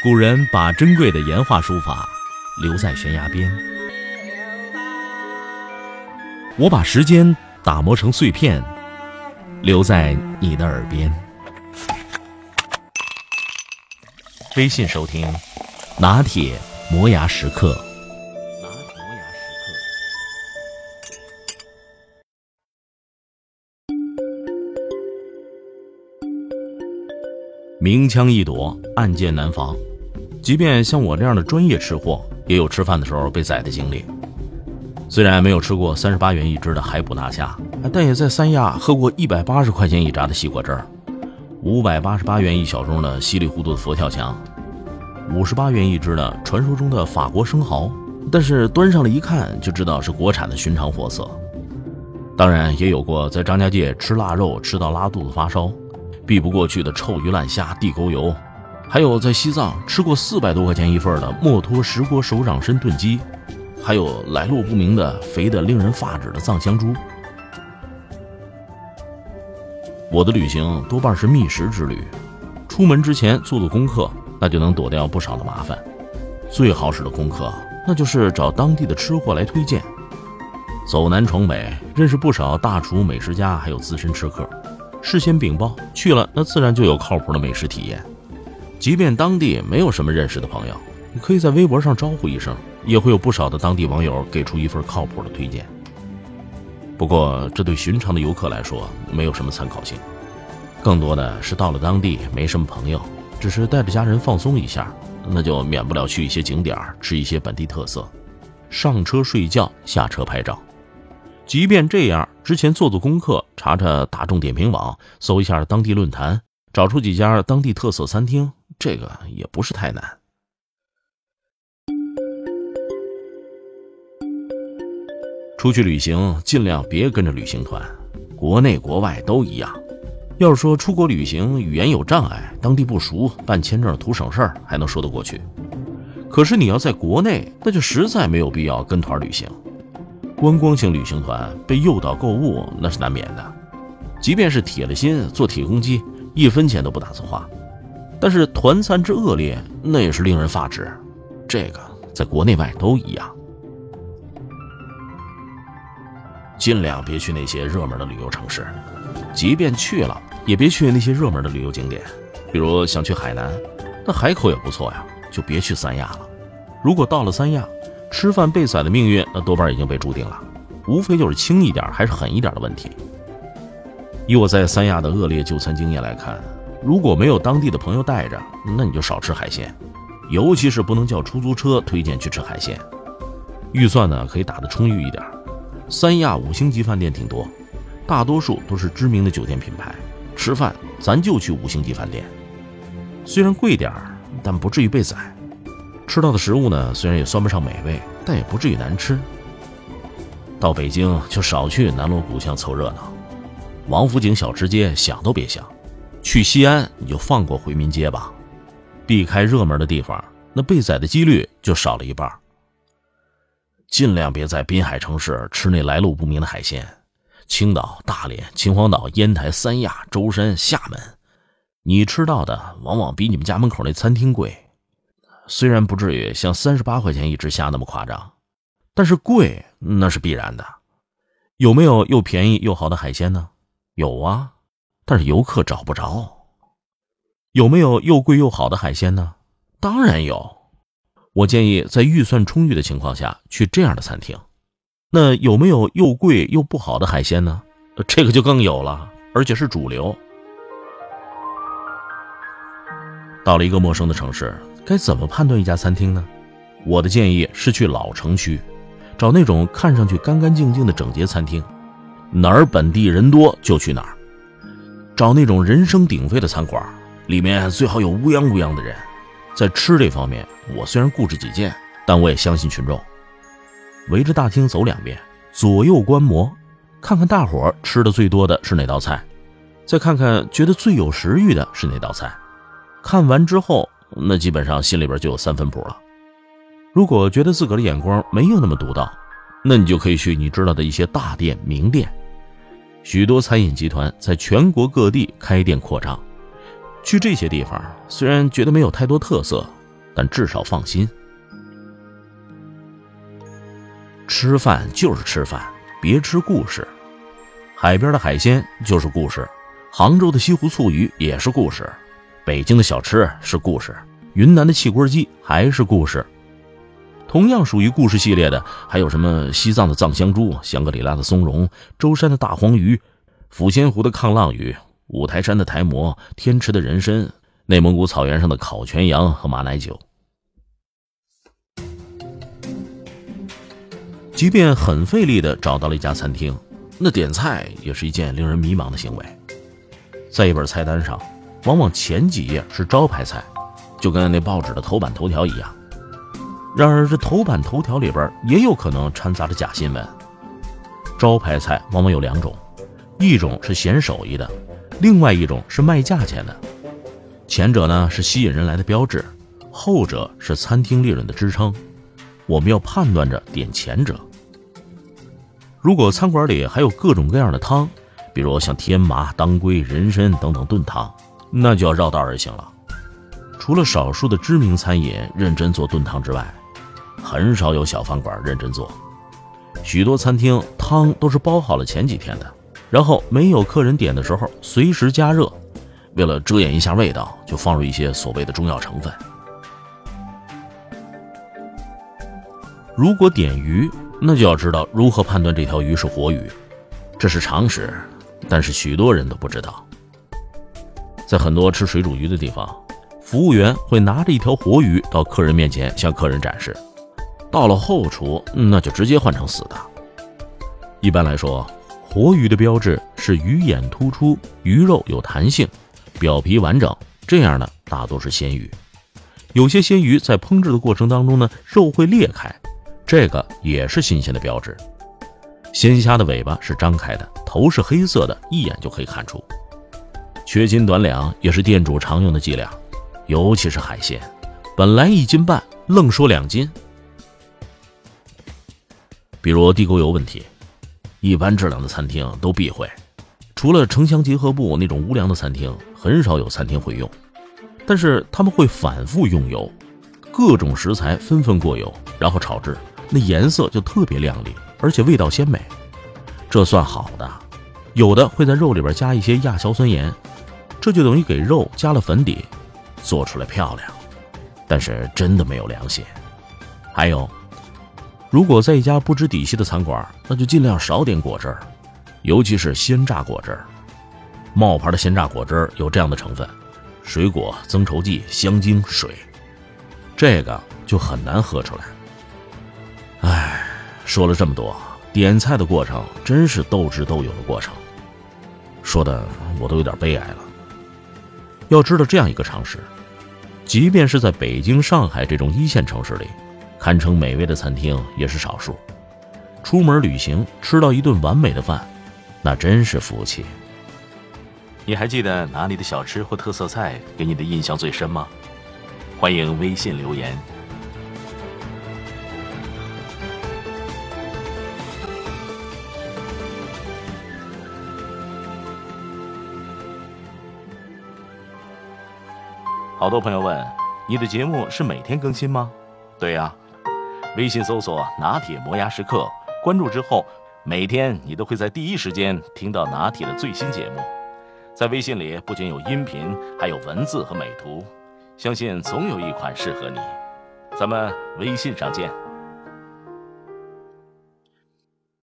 古人把珍贵的岩画书法留在悬崖边，我把时间打磨成碎片，留在你的耳边。微信收听，拿铁磨牙时刻。拿铁磨牙时刻。明枪易躲，暗箭难防。即便像我这样的专业吃货，也有吃饭的时候被宰的经历。虽然没有吃过三十八元一只的海捕大虾，但也在三亚喝过一百八十块钱一扎的西瓜汁儿，五百八十八元一小盅的稀里糊涂的佛跳墙，五十八元一只的传说中的法国生蚝，但是端上来一看就知道是国产的寻常货色。当然也有过在张家界吃腊肉吃到拉肚子发烧，避不过去的臭鱼烂虾、地沟油。还有在西藏吃过四百多块钱一份的墨脱石锅手掌参炖鸡，还有来路不明的肥的令人发指的藏香猪。我的旅行多半是觅食之旅，出门之前做做功课，那就能躲掉不少的麻烦。最好使的功课，那就是找当地的吃货来推荐。走南闯北，认识不少大厨、美食家，还有资深吃客，事先禀报去了，那自然就有靠谱的美食体验。即便当地没有什么认识的朋友，你可以在微博上招呼一声，也会有不少的当地网友给出一份靠谱的推荐。不过，这对寻常的游客来说没有什么参考性，更多的是到了当地没什么朋友，只是带着家人放松一下，那就免不了去一些景点吃一些本地特色，上车睡觉，下车拍照。即便这样，之前做做功课，查查大众点评网，搜一下当地论坛，找出几家当地特色餐厅。这个也不是太难。出去旅行尽量别跟着旅行团，国内国外都一样。要是说出国旅行语言有障碍，当地不熟，办签证图省事儿还能说得过去。可是你要在国内，那就实在没有必要跟团旅行。观光型旅行团被诱导购物那是难免的，即便是铁了心做铁公鸡，一分钱都不打算花。但是团餐之恶劣，那也是令人发指。这个在国内外都一样。尽量别去那些热门的旅游城市，即便去了，也别去那些热门的旅游景点。比如想去海南，那海口也不错呀，就别去三亚了。如果到了三亚，吃饭被宰的命运，那多半已经被注定了。无非就是轻一点还是狠一点的问题。以我在三亚的恶劣就餐经验来看。如果没有当地的朋友带着，那你就少吃海鲜，尤其是不能叫出租车推荐去吃海鲜。预算呢可以打得充裕一点。三亚五星级饭店挺多，大多数都是知名的酒店品牌。吃饭咱就去五星级饭店，虽然贵点儿，但不至于被宰。吃到的食物呢虽然也算不上美味，但也不至于难吃。到北京就少去南锣鼓巷凑热闹，王府井小吃街想都别想。去西安，你就放过回民街吧，避开热门的地方，那被宰的几率就少了一半。尽量别在滨海城市吃那来路不明的海鲜。青岛、大连、秦皇岛、烟台、三亚、舟山、厦门，你吃到的往往比你们家门口那餐厅贵。虽然不至于像三十八块钱一只虾那么夸张，但是贵那是必然的。有没有又便宜又好的海鲜呢？有啊。但是游客找不着，有没有又贵又好的海鲜呢？当然有。我建议在预算充裕的情况下去这样的餐厅。那有没有又贵又不好的海鲜呢？这个就更有了，而且是主流。到了一个陌生的城市，该怎么判断一家餐厅呢？我的建议是去老城区，找那种看上去干干净净的整洁餐厅，哪儿本地人多就去哪儿。找那种人声鼎沸的餐馆，里面最好有乌泱乌泱的人。在吃这方面，我虽然固执己见，但我也相信群众。围着大厅走两遍，左右观摩，看看大伙吃的最多的是哪道菜，再看看觉得最有食欲的是哪道菜。看完之后，那基本上心里边就有三分谱了。如果觉得自个儿的眼光没有那么独到，那你就可以去你知道的一些大店、名店。许多餐饮集团在全国各地开店扩张，去这些地方虽然觉得没有太多特色，但至少放心。吃饭就是吃饭，别吃故事。海边的海鲜就是故事，杭州的西湖醋鱼也是故事，北京的小吃是故事，云南的汽锅鸡还是故事。同样属于故事系列的，还有什么西藏的藏香猪、香格里拉的松茸、舟山的大黄鱼、抚仙湖的抗浪鱼、五台山的台蘑、天池的人参、内蒙古草原上的烤全羊和马奶酒。即便很费力的找到了一家餐厅，那点菜也是一件令人迷茫的行为。在一本菜单上，往往前几页是招牌菜，就跟那报纸的头版头条一样。然而，这头版头条里边也有可能掺杂着假新闻。招牌菜往往有两种，一种是显手艺的，另外一种是卖价钱的。前者呢是吸引人来的标志，后者是餐厅利润的支撑。我们要判断着点前者。如果餐馆里还有各种各样的汤，比如像天麻、当归、人参等等炖汤，那就要绕道而行了。除了少数的知名餐饮认真做炖汤之外，很少有小饭馆认真做。许多餐厅汤都是煲好了前几天的，然后没有客人点的时候随时加热，为了遮掩一下味道，就放入一些所谓的中药成分。如果点鱼，那就要知道如何判断这条鱼是活鱼，这是常识，但是许多人都不知道。在很多吃水煮鱼的地方，服务员会拿着一条活鱼到客人面前向客人展示，到了后厨那就直接换成死的。一般来说，活鱼的标志是鱼眼突出，鱼肉有弹性，表皮完整，这样的大多是鲜鱼。有些鲜鱼在烹制的过程当中呢，肉会裂开。这个也是新鲜的标志。鲜虾的尾巴是张开的，头是黑色的，一眼就可以看出。缺斤短两也是店主常用的伎俩，尤其是海鲜，本来一斤半，愣说两斤。比如地沟油问题，一般质量的餐厅都避讳，除了城乡结合部那种无良的餐厅，很少有餐厅会用。但是他们会反复用油，各种食材纷纷过油，然后炒制。那颜色就特别亮丽，而且味道鲜美，这算好的。有的会在肉里边加一些亚硝酸盐，这就等于给肉加了粉底，做出来漂亮，但是真的没有良心。还有，如果在一家不知底细的餐馆，那就尽量少点果汁儿，尤其是鲜榨果汁儿。冒牌的鲜榨果汁儿有这样的成分：水果、增稠剂、香精、水，这个就很难喝出来。唉，说了这么多，点菜的过程真是斗智斗勇的过程，说的我都有点悲哀了。要知道这样一个常识，即便是在北京、上海这种一线城市里，堪称美味的餐厅也是少数。出门旅行吃到一顿完美的饭，那真是福气。你还记得哪里的小吃或特色菜给你的印象最深吗？欢迎微信留言。好多朋友问，你的节目是每天更新吗？对呀，微信搜索“拿铁磨牙时刻”，关注之后，每天你都会在第一时间听到拿铁的最新节目。在微信里不仅有音频，还有文字和美图，相信总有一款适合你。咱们微信上见。